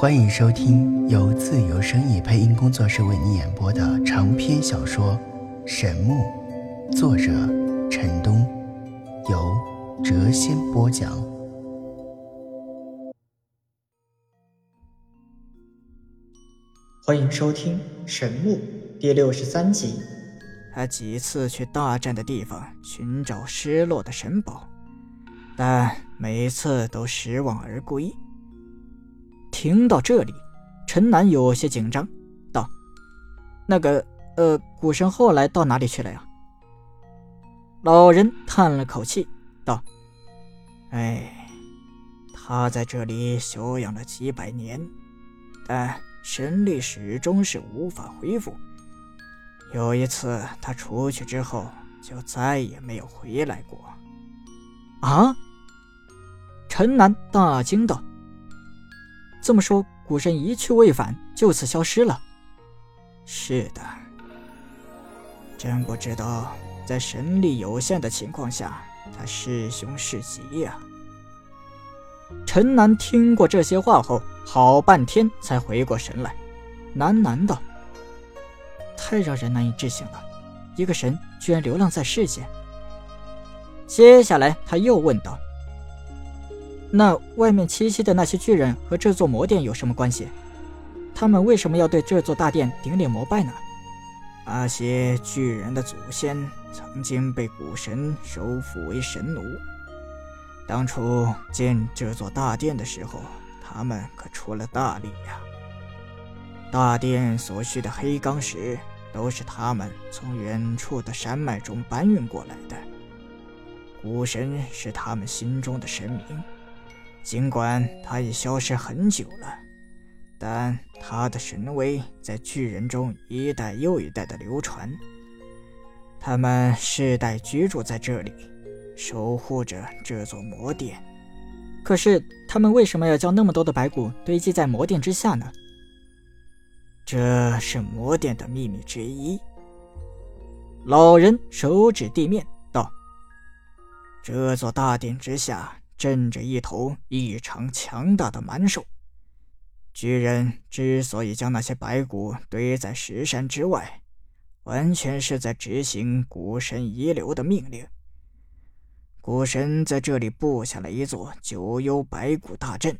欢迎收听由自由声意配音工作室为你演播的长篇小说《神木》，作者陈东，由谪仙播讲。欢迎收听《神木》第六十三集。他几次去大战的地方寻找失落的神宝，但每次都失望而归。听到这里，陈南有些紧张，道：“那个，呃，古神后来到哪里去了呀？”老人叹了口气，道：“哎，他在这里休养了几百年，但神力始终是无法恢复。有一次他出去之后，就再也没有回来过。”啊！陈南大惊道。这么说，古神一去未返，就此消失了。是的，真不知道在神力有限的情况下，他是凶是吉呀。陈南听过这些话后，好半天才回过神来，喃喃道：“太让人难以置信了，一个神居然流浪在世间。”接下来他又问道。那外面栖息的那些巨人和这座魔殿有什么关系？他们为什么要对这座大殿顶礼膜拜呢？那些巨人的祖先曾经被古神收服为神奴。当初建这座大殿的时候，他们可出了大力呀。大殿所需的黑钢石都是他们从远处的山脉中搬运过来的。古神是他们心中的神明。尽管他已消失很久了，但他的神威在巨人中一代又一代的流传。他们世代居住在这里，守护着这座魔殿。可是，他们为什么要将那么多的白骨堆积在魔殿之下呢？这是魔殿的秘密之一。老人手指地面道：“这座大殿之下。”镇着一头异常强大的蛮兽。巨人之所以将那些白骨堆在石山之外，完全是在执行古神遗留的命令。古神在这里布下了一座九幽白骨大阵，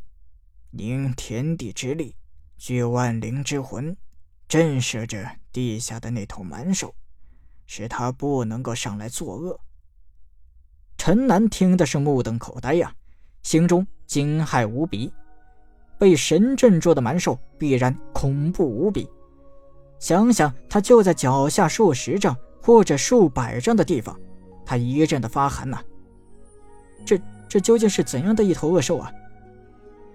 凝天地之力，聚万灵之魂，震慑着地下的那头蛮兽，使他不能够上来作恶。陈南听的是目瞪口呆呀，心中惊骇无比。被神镇住的蛮兽必然恐怖无比。想想他就在脚下数十丈或者数百丈的地方，他一阵的发寒呐。这这究竟是怎样的一头恶兽啊？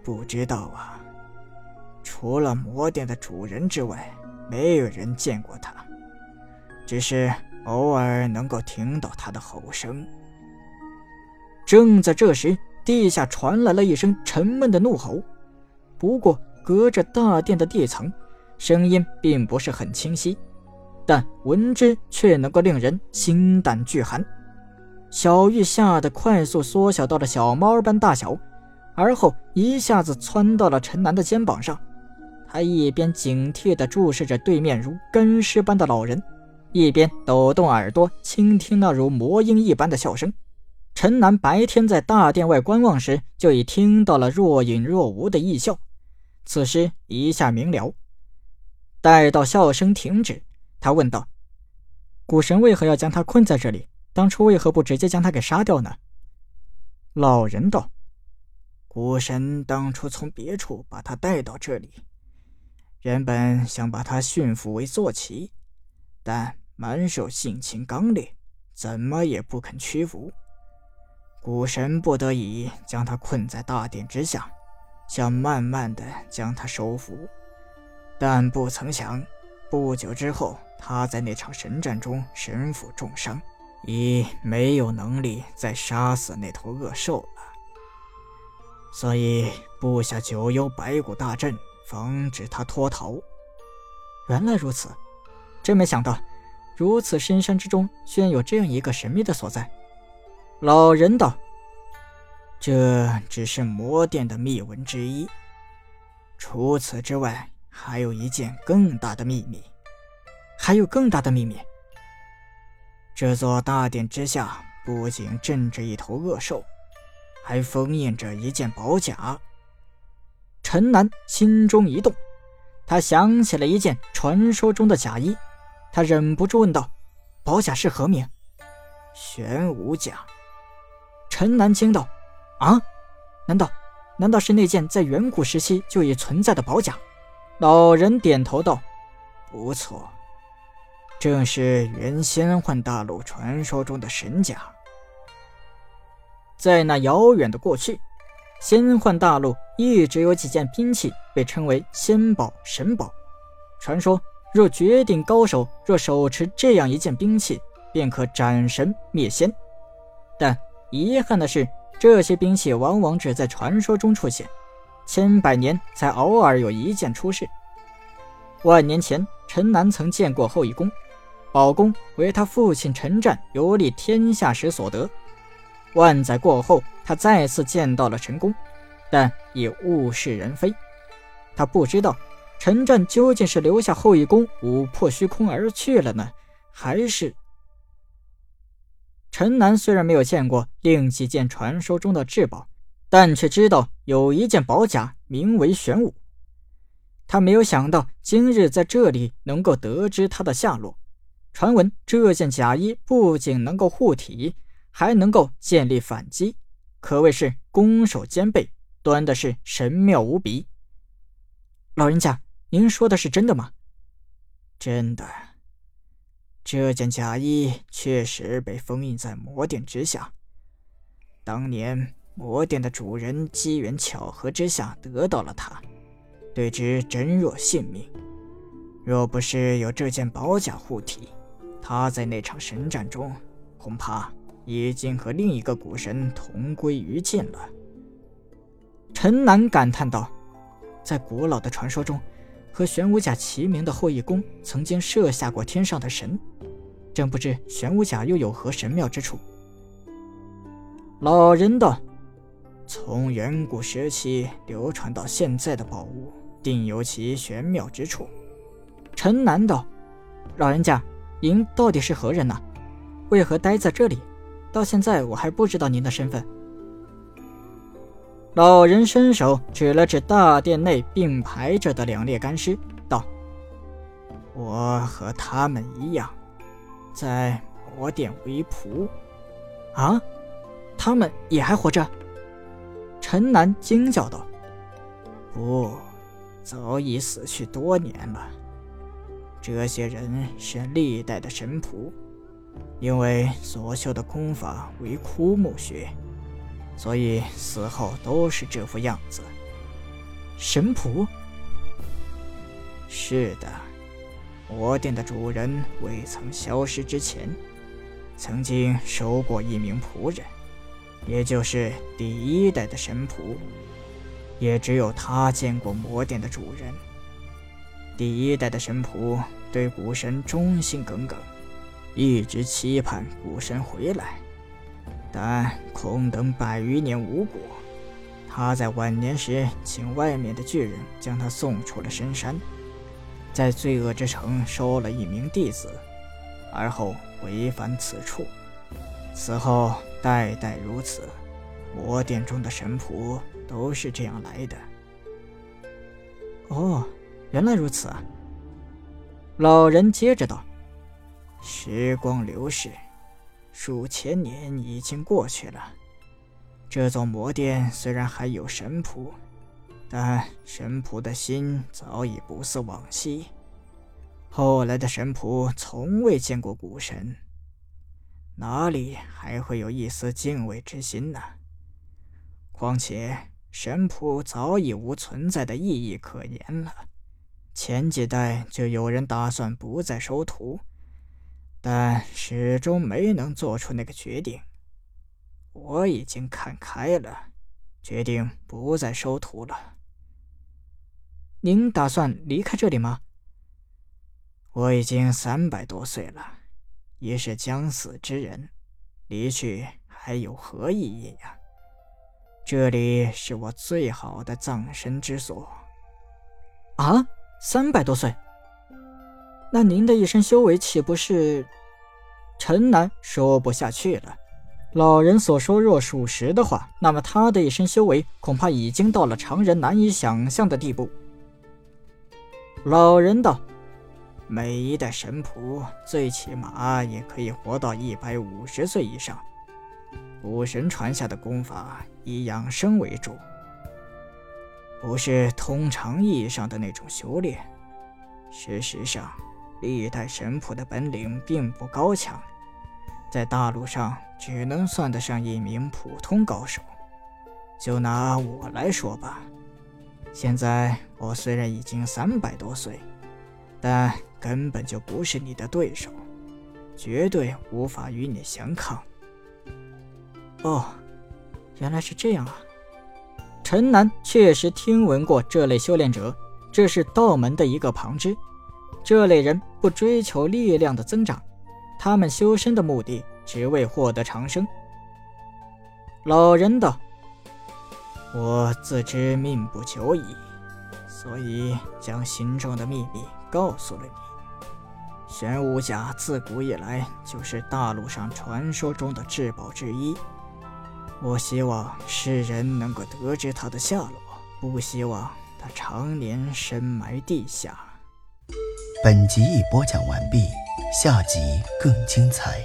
不知道啊。除了魔殿的主人之外，没有人见过他，只是偶尔能够听到他的吼声。正在这时，地下传来了一声沉闷的怒吼。不过，隔着大殿的地层，声音并不是很清晰，但闻之却能够令人心胆俱寒。小玉吓得快速缩小到了小猫般大小，而后一下子窜到了陈南的肩膀上。他一边警惕地注视着对面如干尸般的老人，一边抖动耳朵倾听那如魔音一般的笑声。陈南白天在大殿外观望时，就已听到了若隐若无的异笑，此时一下明了。待到笑声停止，他问道：“古神为何要将他困在这里？当初为何不直接将他给杀掉呢？”老人道：“古神当初从别处把他带到这里，原本想把他驯服为坐骑，但蛮兽性情刚烈，怎么也不肯屈服。”古神不得已将他困在大殿之下，想慢慢的将他收服，但不曾想，不久之后，他在那场神战中身负重伤，已没有能力再杀死那头恶兽了，所以布下九幽白骨大阵，防止他脱逃。原来如此，真没想到，如此深山之中，居然有这样一个神秘的所在。老人道：“这只是魔殿的秘闻之一。除此之外，还有一件更大的秘密。还有更大的秘密。这座大殿之下不仅镇着一头恶兽，还封印着一件宝甲。陈南心中一动，他想起了一件传说中的甲衣，他忍不住问道：“宝甲是何名？”玄武甲。陈南惊道：“啊，难道难道是那件在远古时期就已存在的宝甲？”老人点头道：“不错。”正是原仙幻大陆传说中的神甲。在那遥远的过去，仙幻大陆一直有几件兵器被称为仙宝、神宝。传说，若绝顶高手若手持这样一件兵器，便可斩神灭仙。但遗憾的是，这些兵器往往只在传说中出现，千百年才偶尔有一件出世。万年前，陈南曾见过后羿弓。宝弓为他父亲陈战游历天下时所得。万载过后，他再次见到了陈宫，但已物是人非。他不知道陈战究竟是留下后羿弓舞破虚空而去了呢，还是……陈南虽然没有见过另几件传说中的至宝，但却知道有一件宝甲名为玄武。他没有想到今日在这里能够得知它的下落。传闻这件甲衣不仅能够护体，还能够建立反击，可谓是攻守兼备，端的是神妙无比。老人家，您说的是真的吗？真的。这件甲衣确实被封印在魔殿之下。当年魔殿的主人机缘巧合之下得到了它，对之珍若性命。若不是有这件宝甲护体，他在那场神战中，恐怕已经和另一个古神同归于尽了。陈南感叹道：“在古老的传说中，和玄武甲齐名的后羿弓曾经射下过天上的神，真不知玄武甲又有何神妙之处。”老人道：“从远古时期流传到现在的宝物，定有其玄妙之处。”陈南道：“老人家。”您到底是何人呢？为何待在这里？到现在我还不知道您的身份。老人伸手指了指大殿内并排着的两列干尸，道：“我和他们一样，在魔殿为仆。”啊，他们也还活着？陈南惊叫道：“不，早已死去多年了。”这些人是历代的神仆，因为所修的功法为枯木学，所以死后都是这副样子。神仆？是的，魔殿的主人未曾消失之前，曾经收过一名仆人，也就是第一代的神仆，也只有他见过魔殿的主人。第一代的神仆对古神忠心耿耿，一直期盼古神回来，但空等百余年无果。他在晚年时请外面的巨人将他送出了深山，在罪恶之城收了一名弟子，而后回返此处。此后代代如此，魔殿中的神仆都是这样来的。哦。原来如此啊！老人接着道：“时光流逝，数千年已经过去了。这座魔殿虽然还有神仆，但神仆的心早已不似往昔。后来的神仆从未见过古神，哪里还会有一丝敬畏之心呢？况且神仆早已无存在的意义可言了。”前几代就有人打算不再收徒，但始终没能做出那个决定。我已经看开了，决定不再收徒了。您打算离开这里吗？我已经三百多岁了，已是将死之人，离去还有何意义呀？这里是我最好的葬身之所。啊，三百多岁？那您的一生修为岂不是？陈南说不下去了。老人所说若属实的话，那么他的一生修为恐怕已经到了常人难以想象的地步。老人道：“每一代神仆最起码也可以活到一百五十岁以上。古神传下的功法以养生为主，不是通常意义上的那种修炼。事实上，历代神仆的本领并不高强。”在大陆上只能算得上一名普通高手。就拿我来说吧，现在我虽然已经三百多岁，但根本就不是你的对手，绝对无法与你相抗。哦，原来是这样啊！陈南确实听闻过这类修炼者，这是道门的一个旁支。这类人不追求力量的增长。他们修身的目的只为获得长生。老人道：“我自知命不久矣，所以将心中的秘密告诉了你。玄武甲自古以来就是大陆上传说中的至宝之一，我希望世人能够得知它的下落，不希望它常年深埋地下。”本集已播讲完毕。下集更精彩。